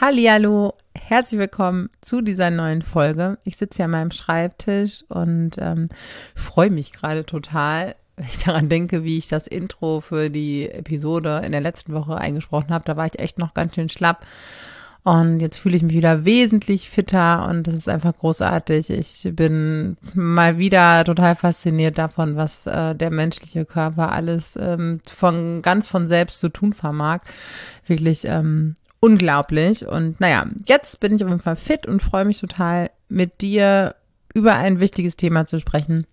Hallihallo, herzlich willkommen zu dieser neuen Folge. Ich sitze hier an meinem Schreibtisch und ähm, freue mich gerade total, wenn ich daran denke, wie ich das Intro für die Episode in der letzten Woche eingesprochen habe. Da war ich echt noch ganz schön schlapp. Und jetzt fühle ich mich wieder wesentlich fitter und das ist einfach großartig. Ich bin mal wieder total fasziniert davon, was äh, der menschliche Körper alles ähm, von ganz von selbst zu tun vermag. Wirklich ähm, unglaublich. Und naja, jetzt bin ich auf jeden Fall fit und freue mich total, mit dir über ein wichtiges Thema zu sprechen,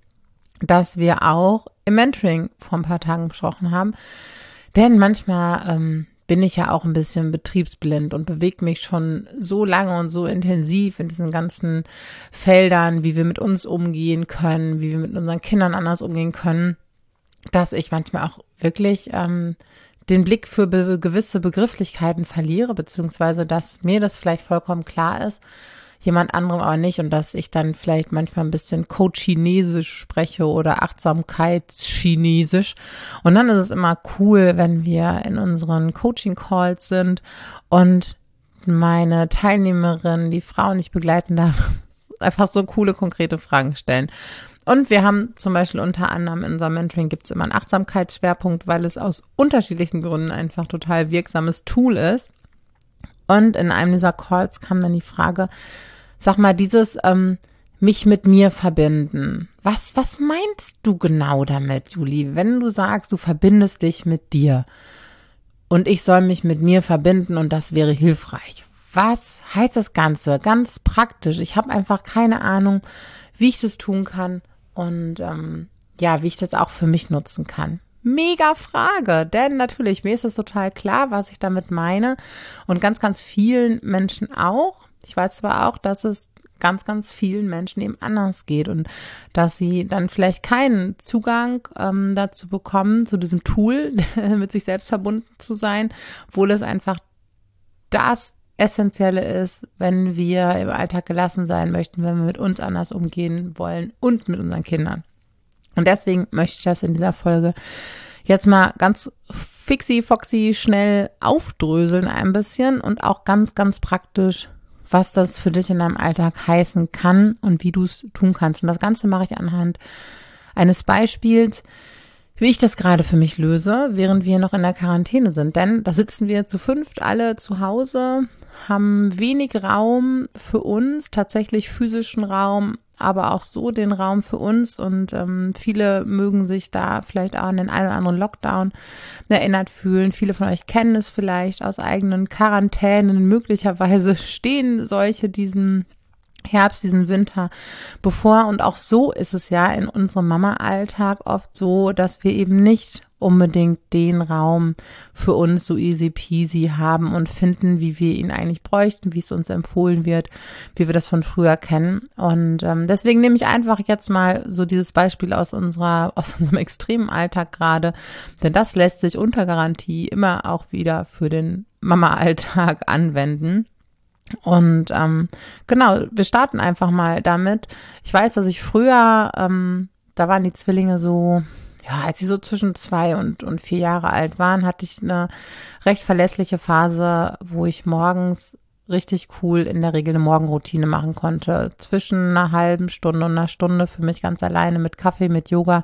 das wir auch im Mentoring vor ein paar Tagen besprochen haben. Denn manchmal ähm, bin ich ja auch ein bisschen betriebsblind und bewege mich schon so lange und so intensiv in diesen ganzen Feldern, wie wir mit uns umgehen können, wie wir mit unseren Kindern anders umgehen können, dass ich manchmal auch wirklich ähm, den Blick für be gewisse Begrifflichkeiten verliere, beziehungsweise dass mir das vielleicht vollkommen klar ist, jemand anderem aber nicht und dass ich dann vielleicht manchmal ein bisschen Coach-Chinesisch spreche oder Achtsamkeitschinesisch. Und dann ist es immer cool, wenn wir in unseren Coaching-Calls sind und meine Teilnehmerin, die Frauen nicht begleiten darf, einfach so coole, konkrete Fragen stellen. Und wir haben zum Beispiel unter anderem in unserem Mentoring gibt es immer einen Achtsamkeitsschwerpunkt, weil es aus unterschiedlichsten Gründen einfach total wirksames Tool ist. Und in einem dieser Calls kam dann die Frage, sag mal, dieses ähm, mich mit mir verbinden. Was, was meinst du genau damit, Juli, wenn du sagst, du verbindest dich mit dir und ich soll mich mit mir verbinden und das wäre hilfreich? Was heißt das Ganze? Ganz praktisch. Ich habe einfach keine Ahnung, wie ich das tun kann und ähm, ja, wie ich das auch für mich nutzen kann. Mega Frage, denn natürlich, mir ist es total klar, was ich damit meine und ganz, ganz vielen Menschen auch. Ich weiß zwar auch, dass es ganz, ganz vielen Menschen eben anders geht und dass sie dann vielleicht keinen Zugang ähm, dazu bekommen, zu diesem Tool, mit sich selbst verbunden zu sein, obwohl es einfach das Essentielle ist, wenn wir im Alltag gelassen sein möchten, wenn wir mit uns anders umgehen wollen und mit unseren Kindern. Und deswegen möchte ich das in dieser Folge jetzt mal ganz fixi, foxy, schnell aufdröseln ein bisschen und auch ganz, ganz praktisch, was das für dich in deinem Alltag heißen kann und wie du es tun kannst. Und das Ganze mache ich anhand eines Beispiels, wie ich das gerade für mich löse, während wir noch in der Quarantäne sind. Denn da sitzen wir zu fünft alle zu Hause, haben wenig Raum für uns, tatsächlich physischen Raum, aber auch so den Raum für uns. Und ähm, viele mögen sich da vielleicht auch an den einen oder anderen Lockdown erinnert fühlen. Viele von euch kennen es vielleicht aus eigenen Quarantänen. Möglicherweise stehen solche diesen Herbst, diesen Winter bevor. Und auch so ist es ja in unserem Mama-Alltag oft so, dass wir eben nicht unbedingt den Raum für uns so easy peasy haben und finden, wie wir ihn eigentlich bräuchten, wie es uns empfohlen wird, wie wir das von früher kennen. Und ähm, deswegen nehme ich einfach jetzt mal so dieses Beispiel aus unserer, aus unserem extremen Alltag gerade, denn das lässt sich unter Garantie immer auch wieder für den Mama-Alltag anwenden. Und ähm, genau, wir starten einfach mal damit. Ich weiß, dass ich früher, ähm, da waren die Zwillinge so, ja, als sie so zwischen zwei und, und vier Jahre alt waren, hatte ich eine recht verlässliche Phase, wo ich morgens richtig cool in der Regel eine Morgenroutine machen konnte. Zwischen einer halben Stunde und einer Stunde für mich ganz alleine mit Kaffee, mit Yoga,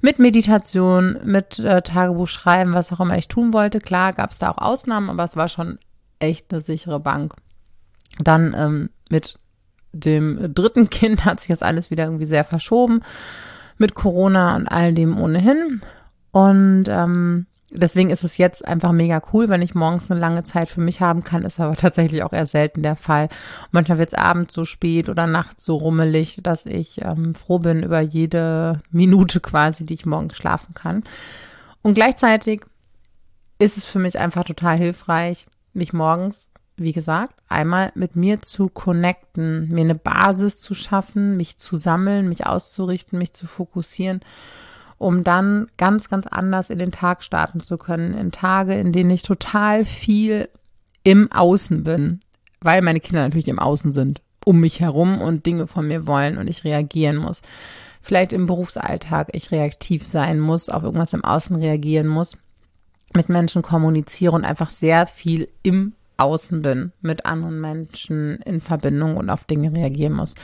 mit Meditation, mit äh, Tagebuch schreiben, was auch immer ich tun wollte. Klar gab es da auch Ausnahmen, aber es war schon echt eine sichere Bank. Dann ähm, mit dem dritten Kind hat sich das alles wieder irgendwie sehr verschoben mit Corona und all dem ohnehin. Und ähm, deswegen ist es jetzt einfach mega cool, wenn ich morgens eine lange Zeit für mich haben kann, ist aber tatsächlich auch eher selten der Fall. Manchmal wird es abends so spät oder nachts so rummelig, dass ich ähm, froh bin über jede Minute quasi, die ich morgens schlafen kann. Und gleichzeitig ist es für mich einfach total hilfreich, mich morgens wie gesagt, einmal mit mir zu connecten, mir eine Basis zu schaffen, mich zu sammeln, mich auszurichten, mich zu fokussieren, um dann ganz, ganz anders in den Tag starten zu können. In Tage, in denen ich total viel im Außen bin, weil meine Kinder natürlich im Außen sind, um mich herum und Dinge von mir wollen und ich reagieren muss. Vielleicht im Berufsalltag ich reaktiv sein muss, auf irgendwas im Außen reagieren muss, mit Menschen kommuniziere und einfach sehr viel im außen bin, mit anderen Menschen in Verbindung und auf Dinge reagieren muss.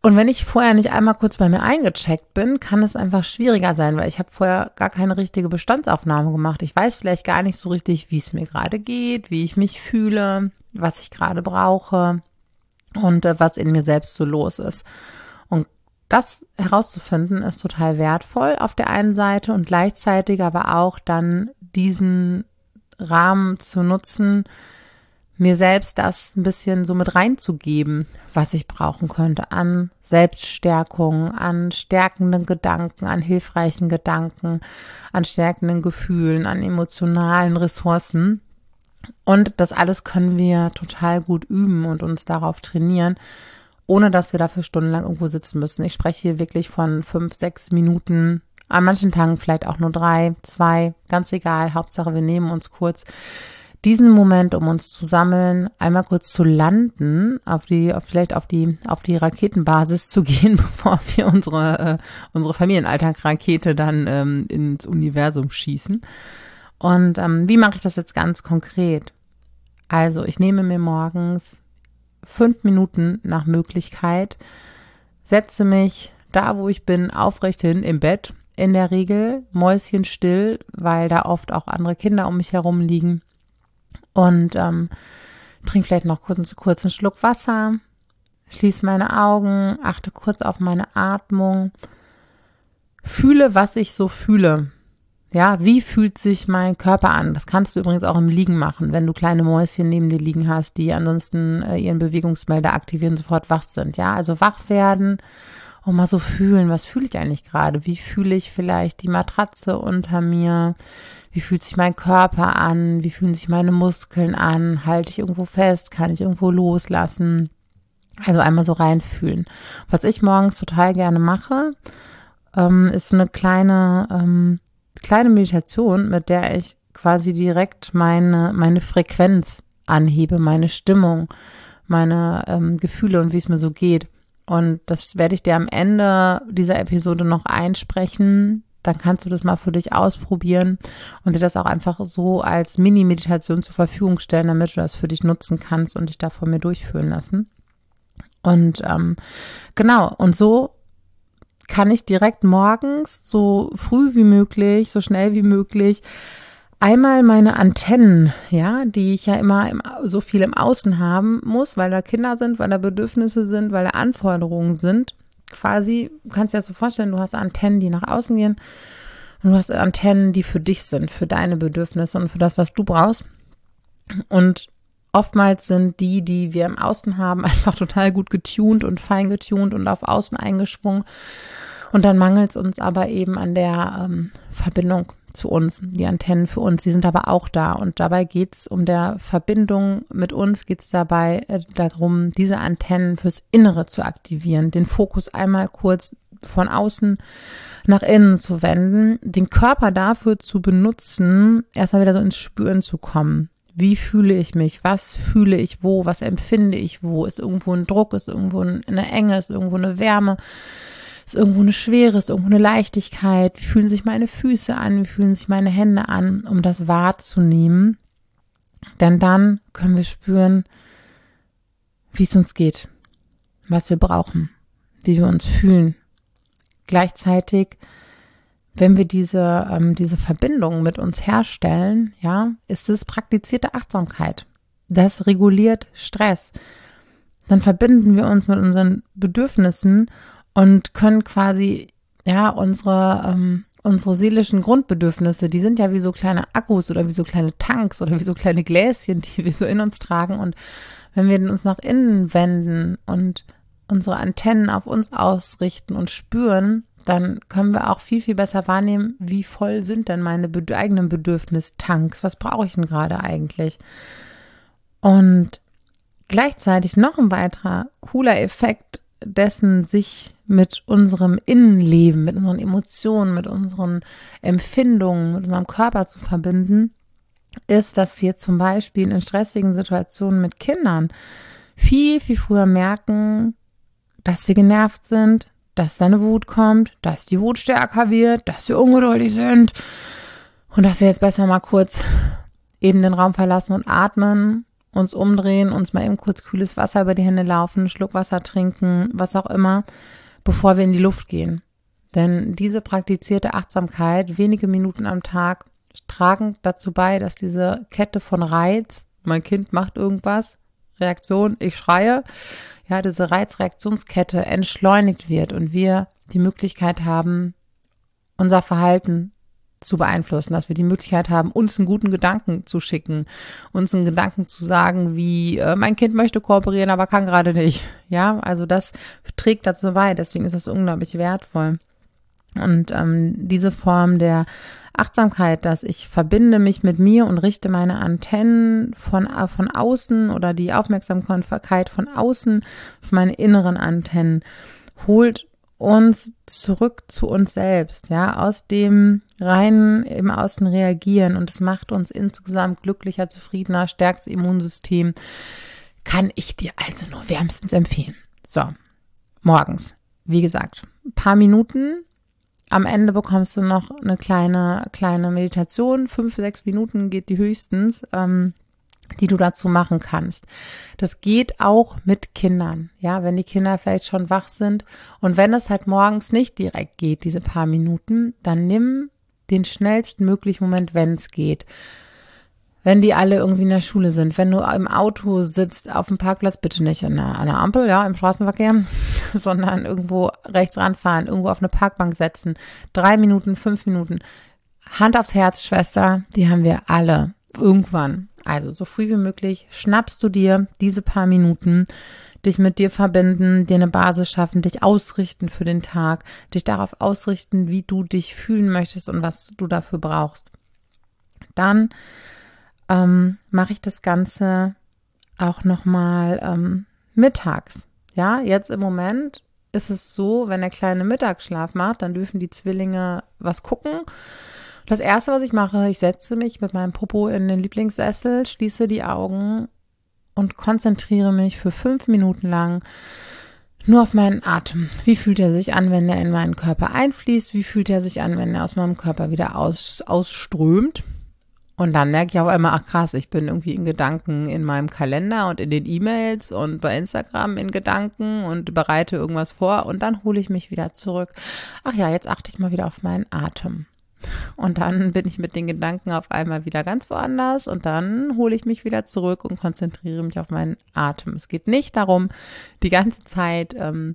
Und wenn ich vorher nicht einmal kurz bei mir eingecheckt bin, kann es einfach schwieriger sein, weil ich habe vorher gar keine richtige Bestandsaufnahme gemacht. Ich weiß vielleicht gar nicht so richtig, wie es mir gerade geht, wie ich mich fühle, was ich gerade brauche und äh, was in mir selbst so los ist. Und das herauszufinden ist total wertvoll auf der einen Seite und gleichzeitig aber auch dann diesen Rahmen zu nutzen, mir selbst das ein bisschen so mit reinzugeben, was ich brauchen könnte an Selbststärkung, an stärkenden Gedanken, an hilfreichen Gedanken, an stärkenden Gefühlen, an emotionalen Ressourcen. Und das alles können wir total gut üben und uns darauf trainieren, ohne dass wir dafür stundenlang irgendwo sitzen müssen. Ich spreche hier wirklich von fünf, sechs Minuten, an manchen Tagen vielleicht auch nur drei, zwei, ganz egal. Hauptsache, wir nehmen uns kurz diesen Moment, um uns zu sammeln, einmal kurz zu landen, auf die, vielleicht auf die, auf die Raketenbasis zu gehen, bevor wir unsere, äh, unsere Familienalltag-Rakete dann ähm, ins Universum schießen. Und ähm, wie mache ich das jetzt ganz konkret? Also, ich nehme mir morgens fünf Minuten nach Möglichkeit, setze mich da, wo ich bin, aufrecht hin im Bett, in der Regel mäuschenstill, weil da oft auch andere Kinder um mich herum liegen und ähm, trinke vielleicht noch kurz, kurz einen Schluck Wasser, schließe meine Augen, achte kurz auf meine Atmung, fühle, was ich so fühle. Ja, wie fühlt sich mein Körper an? Das kannst du übrigens auch im Liegen machen, wenn du kleine Mäuschen neben dir liegen hast, die ansonsten äh, ihren Bewegungsmelder aktivieren, sofort wach sind. Ja, also wach werden und mal so fühlen, was fühle ich eigentlich gerade? Wie fühle ich vielleicht die Matratze unter mir? Wie fühlt sich mein Körper an? Wie fühlen sich meine Muskeln an? Halte ich irgendwo fest? Kann ich irgendwo loslassen? Also einmal so reinfühlen. Was ich morgens total gerne mache, ähm, ist so eine kleine, ähm, kleine Meditation, mit der ich quasi direkt meine, meine Frequenz anhebe, meine Stimmung, meine ähm, Gefühle und wie es mir so geht. Und das werde ich dir am Ende dieser Episode noch einsprechen, dann kannst du das mal für dich ausprobieren und dir das auch einfach so als Mini-Meditation zur Verfügung stellen, damit du das für dich nutzen kannst und dich da von mir durchführen lassen. Und ähm, genau, und so kann ich direkt morgens so früh wie möglich, so schnell wie möglich einmal meine Antennen, ja, die ich ja immer im, so viel im Außen haben muss, weil da Kinder sind, weil da Bedürfnisse sind, weil da Anforderungen sind, quasi, du kannst dir das so vorstellen, du hast Antennen, die nach außen gehen und du hast Antennen, die für dich sind, für deine Bedürfnisse und für das, was du brauchst. Und oftmals sind die, die wir im Außen haben, einfach total gut getuned und fein getuned und auf Außen eingeschwungen. Und dann mangelt es uns aber eben an der ähm, Verbindung zu uns, die Antennen für uns, die sind aber auch da. Und dabei geht es um der Verbindung mit uns, geht es dabei äh, darum, diese Antennen fürs Innere zu aktivieren, den Fokus einmal kurz von außen nach innen zu wenden, den Körper dafür zu benutzen, erstmal wieder so ins Spüren zu kommen. Wie fühle ich mich? Was fühle ich wo? Was empfinde ich wo? Ist irgendwo ein Druck? Ist irgendwo eine Enge? Ist irgendwo eine Wärme? Ist irgendwo eine Schwere, ist irgendwo eine Leichtigkeit? Wie fühlen sich meine Füße an? Wie fühlen sich meine Hände an? Um das wahrzunehmen. Denn dann können wir spüren, wie es uns geht, was wir brauchen, wie wir uns fühlen. Gleichzeitig, wenn wir diese, ähm, diese Verbindung mit uns herstellen, ja, ist es praktizierte Achtsamkeit. Das reguliert Stress. Dann verbinden wir uns mit unseren Bedürfnissen und können quasi, ja, unsere, ähm, unsere seelischen Grundbedürfnisse, die sind ja wie so kleine Akkus oder wie so kleine Tanks oder wie so kleine Gläschen, die wir so in uns tragen. Und wenn wir uns nach innen wenden und unsere Antennen auf uns ausrichten und spüren, dann können wir auch viel, viel besser wahrnehmen, wie voll sind denn meine eigenen Bedürfnistanks? Was brauche ich denn gerade eigentlich? Und gleichzeitig noch ein weiterer cooler Effekt dessen, sich mit unserem Innenleben, mit unseren Emotionen, mit unseren Empfindungen, mit unserem Körper zu verbinden, ist, dass wir zum Beispiel in stressigen Situationen mit Kindern viel, viel früher merken, dass wir genervt sind, dass deine Wut kommt, dass die Wut stärker wird, dass wir ungeduldig sind und dass wir jetzt besser mal kurz eben den Raum verlassen und atmen, uns umdrehen, uns mal eben kurz kühles Wasser über die Hände laufen, Schluck Wasser trinken, was auch immer, bevor wir in die Luft gehen. Denn diese praktizierte Achtsamkeit, wenige Minuten am Tag, tragen dazu bei, dass diese Kette von Reiz, mein Kind macht irgendwas, Reaktion, ich schreie, ja, diese Reizreaktionskette entschleunigt wird und wir die Möglichkeit haben, unser Verhalten zu beeinflussen, dass wir die Möglichkeit haben, uns einen guten Gedanken zu schicken, uns einen Gedanken zu sagen, wie äh, mein Kind möchte kooperieren, aber kann gerade nicht. Ja, also das trägt dazu bei. Deswegen ist es unglaublich wertvoll. Und ähm, diese Form der Achtsamkeit, dass ich verbinde mich mit mir und richte meine Antennen von, äh, von außen oder die Aufmerksamkeit von außen auf meine inneren Antennen, holt uns zurück zu uns selbst, ja, aus dem reinen im Außen reagieren. Und es macht uns insgesamt glücklicher, zufriedener, stärkt das Immunsystem, kann ich dir also nur wärmstens empfehlen. So, morgens, wie gesagt, paar Minuten. Am Ende bekommst du noch eine kleine, kleine Meditation. Fünf, sechs Minuten geht die höchstens, ähm, die du dazu machen kannst. Das geht auch mit Kindern. Ja, wenn die Kinder vielleicht schon wach sind. Und wenn es halt morgens nicht direkt geht, diese paar Minuten, dann nimm den schnellsten möglichen Moment, wenn es geht wenn die alle irgendwie in der Schule sind, wenn du im Auto sitzt, auf dem Parkplatz, bitte nicht an der, an der Ampel, ja, im Straßenverkehr, sondern irgendwo rechts ranfahren, irgendwo auf eine Parkbank setzen. Drei Minuten, fünf Minuten. Hand aufs Herz, Schwester, die haben wir alle. Irgendwann. Also so früh wie möglich schnappst du dir diese paar Minuten, dich mit dir verbinden, dir eine Basis schaffen, dich ausrichten für den Tag, dich darauf ausrichten, wie du dich fühlen möchtest und was du dafür brauchst. Dann ähm, mache ich das Ganze auch nochmal ähm, mittags. Ja, jetzt im Moment ist es so, wenn der kleine Mittagsschlaf macht, dann dürfen die Zwillinge was gucken. Das erste, was ich mache, ich setze mich mit meinem Popo in den Lieblingssessel, schließe die Augen und konzentriere mich für fünf Minuten lang nur auf meinen Atem. Wie fühlt er sich an, wenn er in meinen Körper einfließt? Wie fühlt er sich an, wenn er aus meinem Körper wieder aus, ausströmt? Und dann merke ich auf einmal, ach krass, ich bin irgendwie in Gedanken in meinem Kalender und in den E-Mails und bei Instagram in Gedanken und bereite irgendwas vor und dann hole ich mich wieder zurück. Ach ja, jetzt achte ich mal wieder auf meinen Atem. Und dann bin ich mit den Gedanken auf einmal wieder ganz woanders und dann hole ich mich wieder zurück und konzentriere mich auf meinen Atem. Es geht nicht darum, die ganze Zeit ähm,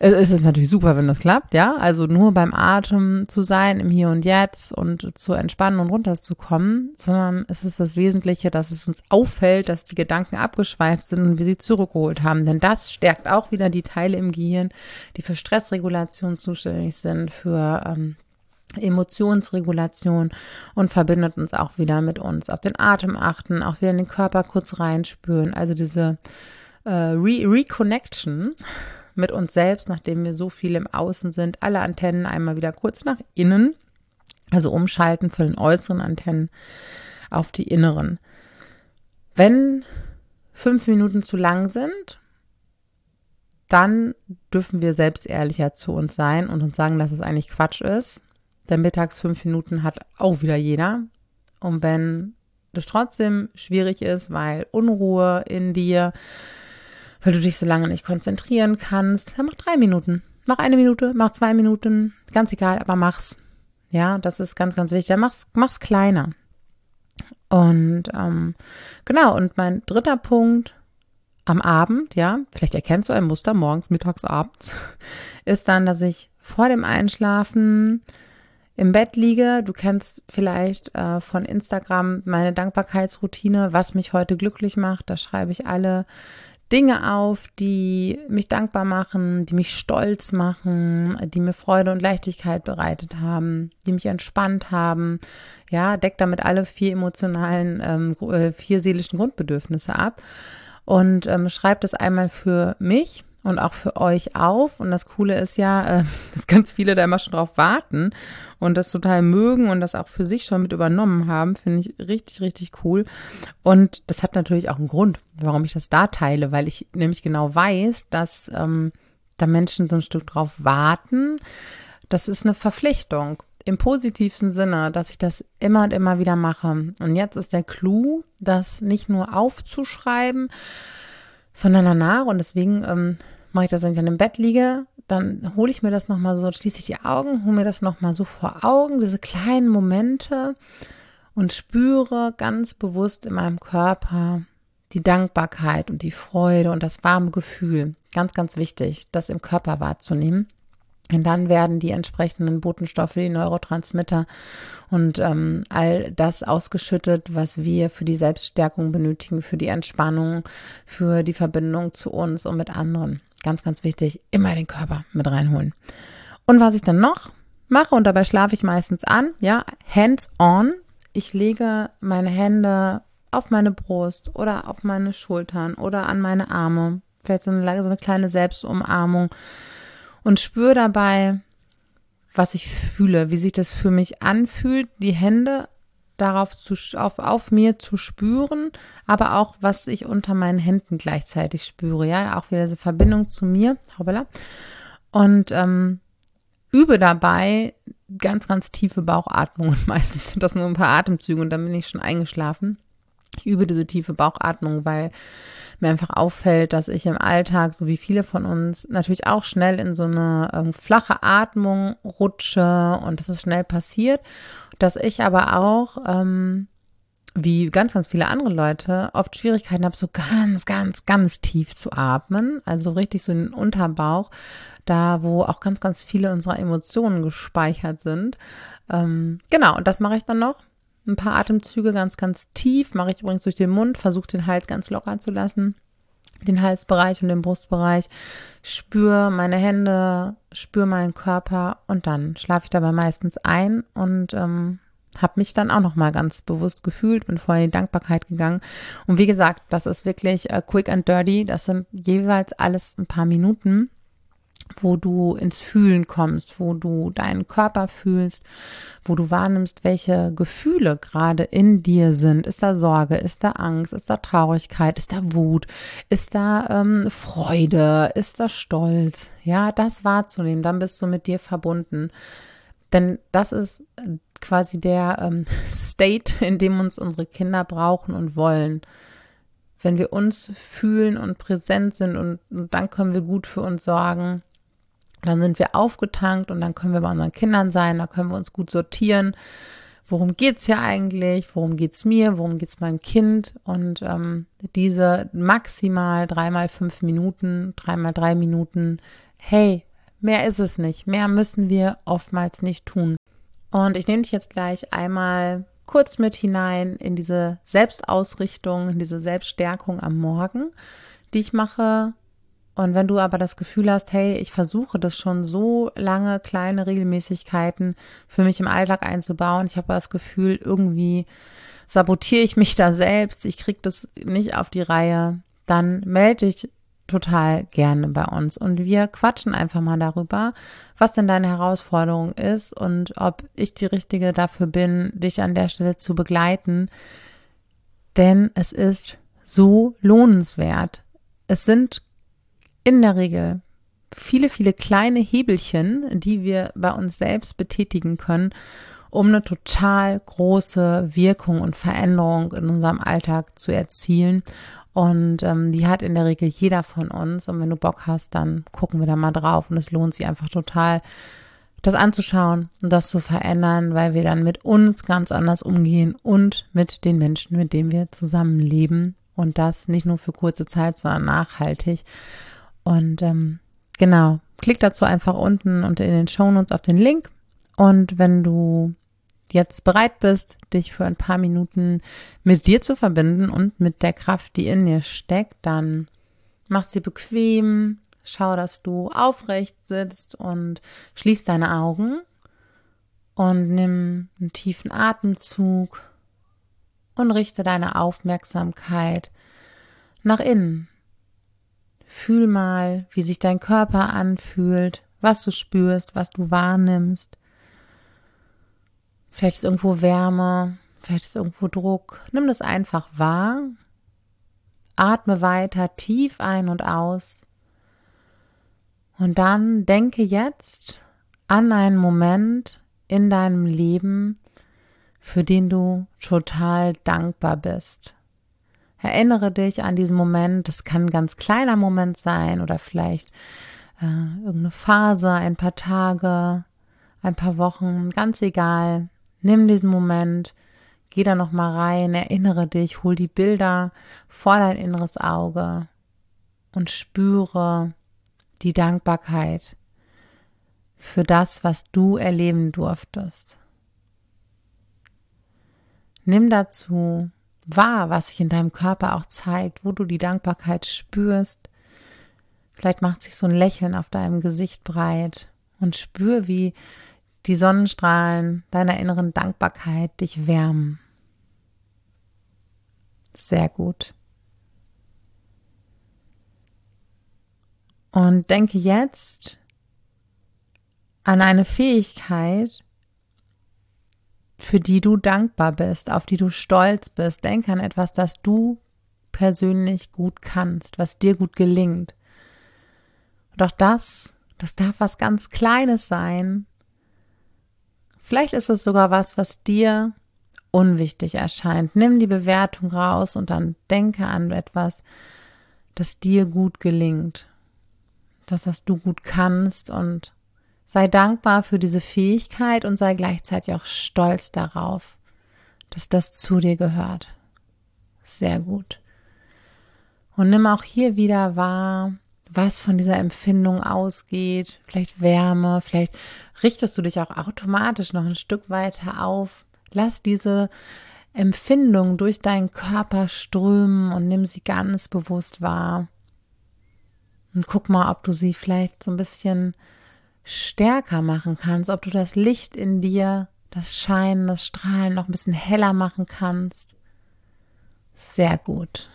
es ist natürlich super, wenn das klappt, ja. Also nur beim Atem zu sein, im Hier und Jetzt und zu entspannen und runterzukommen, sondern es ist das Wesentliche, dass es uns auffällt, dass die Gedanken abgeschweift sind und wir sie zurückgeholt haben. Denn das stärkt auch wieder die Teile im Gehirn, die für Stressregulation zuständig sind, für ähm, Emotionsregulation und verbindet uns auch wieder mit uns. Auf den Atem achten, auch wieder in den Körper kurz reinspüren. Also diese äh, Re Reconnection mit uns selbst, nachdem wir so viel im Außen sind, alle Antennen einmal wieder kurz nach innen, also umschalten von den äußeren Antennen auf die inneren. Wenn fünf Minuten zu lang sind, dann dürfen wir selbst ehrlicher zu uns sein und uns sagen, dass es eigentlich Quatsch ist. Denn mittags fünf Minuten hat auch wieder jeder. Und wenn das trotzdem schwierig ist, weil Unruhe in dir, weil du dich so lange nicht konzentrieren kannst, dann mach drei Minuten. Mach eine Minute, mach zwei Minuten, ganz egal, aber mach's. Ja, das ist ganz, ganz wichtig. Mach's, mach's kleiner. Und ähm, genau, und mein dritter Punkt am Abend, ja, vielleicht erkennst du ein Muster morgens, mittags, abends, ist dann, dass ich vor dem Einschlafen im Bett liege. Du kennst vielleicht äh, von Instagram meine Dankbarkeitsroutine, was mich heute glücklich macht. Da schreibe ich alle Dinge auf, die mich dankbar machen, die mich stolz machen, die mir Freude und Leichtigkeit bereitet haben, die mich entspannt haben. Ja, deckt damit alle vier emotionalen, ähm, äh, vier seelischen Grundbedürfnisse ab und ähm, schreibt es einmal für mich und auch für euch auf. Und das Coole ist ja, äh, dass ganz viele da immer schon drauf warten und das total mögen und das auch für sich schon mit übernommen haben. Finde ich richtig, richtig cool. Und das hat natürlich auch einen Grund, warum ich das da teile, weil ich nämlich genau weiß, dass ähm, da Menschen so ein Stück drauf warten. Das ist eine Verpflichtung im positivsten Sinne, dass ich das immer und immer wieder mache. Und jetzt ist der Clou, das nicht nur aufzuschreiben, sondern danach, und deswegen ähm, mache ich das, wenn ich dann im Bett liege, dann hole ich mir das nochmal so, schließe ich die Augen, hole mir das nochmal so vor Augen, diese kleinen Momente und spüre ganz bewusst in meinem Körper die Dankbarkeit und die Freude und das warme Gefühl. Ganz, ganz wichtig, das im Körper wahrzunehmen. Und dann werden die entsprechenden Botenstoffe, die Neurotransmitter und ähm, all das ausgeschüttet, was wir für die Selbststärkung benötigen, für die Entspannung, für die Verbindung zu uns und mit anderen. Ganz, ganz wichtig, immer den Körper mit reinholen. Und was ich dann noch mache, und dabei schlafe ich meistens an, ja, hands on. Ich lege meine Hände auf meine Brust oder auf meine Schultern oder an meine Arme. Vielleicht so eine, so eine kleine Selbstumarmung und spüre dabei, was ich fühle, wie sich das für mich anfühlt, die Hände darauf zu, auf, auf mir zu spüren, aber auch, was ich unter meinen Händen gleichzeitig spüre, ja, auch wieder diese Verbindung zu mir, hoppala. Und ähm, übe dabei ganz, ganz tiefe Bauchatmungen. Meistens sind das nur ein paar Atemzüge und dann bin ich schon eingeschlafen. Übe diese tiefe Bauchatmung, weil mir einfach auffällt, dass ich im Alltag, so wie viele von uns, natürlich auch schnell in so eine ähm, flache Atmung rutsche und das ist schnell passiert, dass ich aber auch, ähm, wie ganz, ganz viele andere Leute, oft Schwierigkeiten habe, so ganz, ganz, ganz tief zu atmen, also richtig so in den Unterbauch, da wo auch ganz, ganz viele unserer Emotionen gespeichert sind. Ähm, genau, und das mache ich dann noch ein paar Atemzüge ganz, ganz tief. Mache ich übrigens durch den Mund, versuche den Hals ganz locker zu lassen. Den Halsbereich und den Brustbereich. Spüre meine Hände, spüre meinen Körper und dann schlafe ich dabei meistens ein und ähm, habe mich dann auch nochmal ganz bewusst gefühlt, bin vorher in die Dankbarkeit gegangen. Und wie gesagt, das ist wirklich äh, quick and dirty. Das sind jeweils alles ein paar Minuten wo du ins Fühlen kommst, wo du deinen Körper fühlst, wo du wahrnimmst, welche Gefühle gerade in dir sind. Ist da Sorge, ist da Angst, ist da Traurigkeit, ist da Wut, ist da ähm, Freude, ist da Stolz? Ja, das wahrzunehmen, dann bist du mit dir verbunden. Denn das ist quasi der ähm, State, in dem uns unsere Kinder brauchen und wollen wenn wir uns fühlen und präsent sind und, und, dann können wir gut für uns sorgen, dann sind wir aufgetankt und dann können wir bei unseren Kindern sein, da können wir uns gut sortieren. Worum geht's hier eigentlich? Worum geht's mir? Worum geht's meinem Kind? Und ähm, diese maximal dreimal fünf Minuten, dreimal drei Minuten, hey, mehr ist es nicht. Mehr müssen wir oftmals nicht tun. Und ich nehme dich jetzt gleich einmal kurz mit hinein in diese Selbstausrichtung, in diese Selbststärkung am Morgen, die ich mache und wenn du aber das Gefühl hast, hey, ich versuche das schon so lange, kleine Regelmäßigkeiten für mich im Alltag einzubauen, ich habe das Gefühl, irgendwie sabotiere ich mich da selbst, ich kriege das nicht auf die Reihe, dann melde dich total gerne bei uns und wir quatschen einfach mal darüber, was denn deine Herausforderung ist und ob ich die Richtige dafür bin, dich an der Stelle zu begleiten. Denn es ist so lohnenswert. Es sind in der Regel viele, viele kleine Hebelchen, die wir bei uns selbst betätigen können, um eine total große Wirkung und Veränderung in unserem Alltag zu erzielen. Und ähm, die hat in der Regel jeder von uns. Und wenn du Bock hast, dann gucken wir da mal drauf. Und es lohnt sich einfach total, das anzuschauen und das zu verändern, weil wir dann mit uns ganz anders umgehen und mit den Menschen, mit denen wir zusammenleben. Und das nicht nur für kurze Zeit, sondern nachhaltig. Und ähm, genau, klick dazu einfach unten und in den Shownotes auf den Link. Und wenn du jetzt bereit bist, dich für ein paar Minuten mit dir zu verbinden und mit der Kraft, die in dir steckt, dann mach's dir bequem, schau, dass du aufrecht sitzt und schließ deine Augen und nimm einen tiefen Atemzug und richte deine Aufmerksamkeit nach innen. Fühl mal, wie sich dein Körper anfühlt, was du spürst, was du wahrnimmst. Vielleicht ist irgendwo Wärme, vielleicht ist irgendwo Druck. Nimm das einfach wahr. Atme weiter tief ein und aus. Und dann denke jetzt an einen Moment, in deinem Leben, für den du total dankbar bist. Erinnere dich an diesen Moment. Das kann ein ganz kleiner Moment sein oder vielleicht äh, irgendeine Phase, ein paar Tage, ein paar Wochen, ganz egal. Nimm diesen Moment, geh da noch mal rein, erinnere dich, hol die Bilder vor dein inneres Auge und spüre die Dankbarkeit für das, was du erleben durftest. Nimm dazu wahr, was sich in deinem Körper auch zeigt, wo du die Dankbarkeit spürst. Vielleicht macht sich so ein Lächeln auf deinem Gesicht breit und spür, wie die Sonnenstrahlen deiner inneren Dankbarkeit dich wärmen. Sehr gut. Und denke jetzt an eine Fähigkeit, für die du dankbar bist, auf die du stolz bist. Denke an etwas, das du persönlich gut kannst, was dir gut gelingt. Und auch das, das darf was ganz Kleines sein. Vielleicht ist es sogar was, was dir unwichtig erscheint. Nimm die Bewertung raus und dann denke an etwas, das dir gut gelingt das, was du gut kannst und sei dankbar für diese Fähigkeit und sei gleichzeitig auch stolz darauf, dass das zu dir gehört. Sehr gut. Und nimm auch hier wieder wahr, was von dieser Empfindung ausgeht. Vielleicht Wärme, vielleicht richtest du dich auch automatisch noch ein Stück weiter auf. Lass diese Empfindung durch deinen Körper strömen und nimm sie ganz bewusst wahr. Und guck mal, ob du sie vielleicht so ein bisschen stärker machen kannst, ob du das Licht in dir, das Scheinen, das Strahlen noch ein bisschen heller machen kannst. Sehr gut.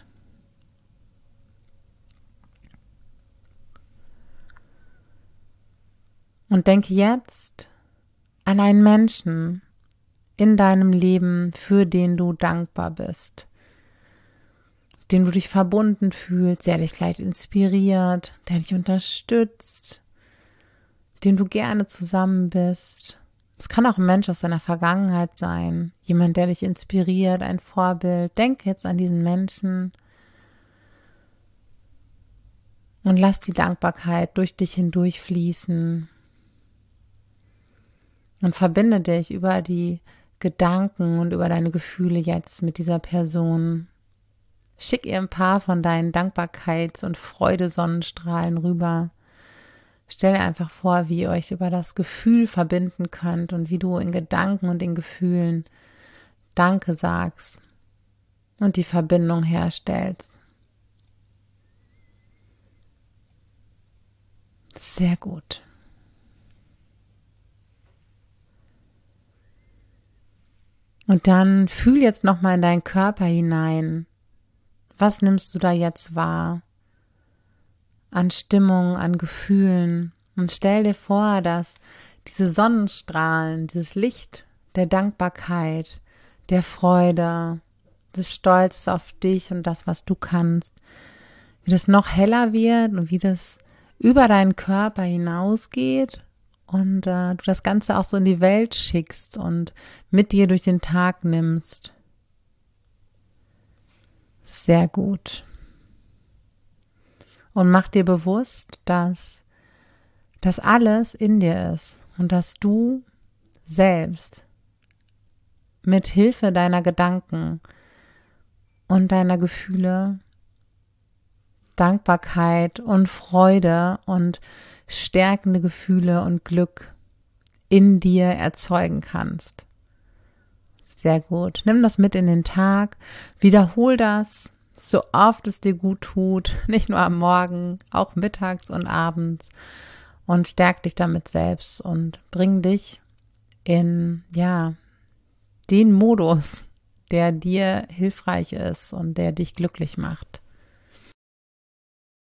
Und denke jetzt an einen Menschen in deinem Leben, für den du dankbar bist dem du dich verbunden fühlst, der dich vielleicht inspiriert, der dich unterstützt, dem du gerne zusammen bist. Es kann auch ein Mensch aus deiner Vergangenheit sein, jemand, der dich inspiriert, ein Vorbild. Denk jetzt an diesen Menschen und lass die Dankbarkeit durch dich hindurch fließen und verbinde dich über die Gedanken und über deine Gefühle jetzt mit dieser Person. Schick ihr ein paar von deinen Dankbarkeits- und Freudesonnenstrahlen rüber. Stell dir einfach vor, wie ihr euch über das Gefühl verbinden könnt und wie du in Gedanken und in Gefühlen Danke sagst und die Verbindung herstellst. Sehr gut. Und dann fühl jetzt noch mal in deinen Körper hinein. Was nimmst du da jetzt wahr? An Stimmung, an Gefühlen. Und stell dir vor, dass diese Sonnenstrahlen, dieses Licht der Dankbarkeit, der Freude, des Stolzes auf dich und das, was du kannst, wie das noch heller wird und wie das über deinen Körper hinausgeht und äh, du das Ganze auch so in die Welt schickst und mit dir durch den Tag nimmst. Sehr gut. Und mach dir bewusst, dass das alles in dir ist und dass du selbst mit Hilfe deiner Gedanken und deiner Gefühle Dankbarkeit und Freude und stärkende Gefühle und Glück in dir erzeugen kannst. Sehr gut. Nimm das mit in den Tag. Wiederhol das so oft es dir gut tut. Nicht nur am Morgen, auch mittags und abends. Und stärk dich damit selbst und bring dich in, ja, den Modus, der dir hilfreich ist und der dich glücklich macht.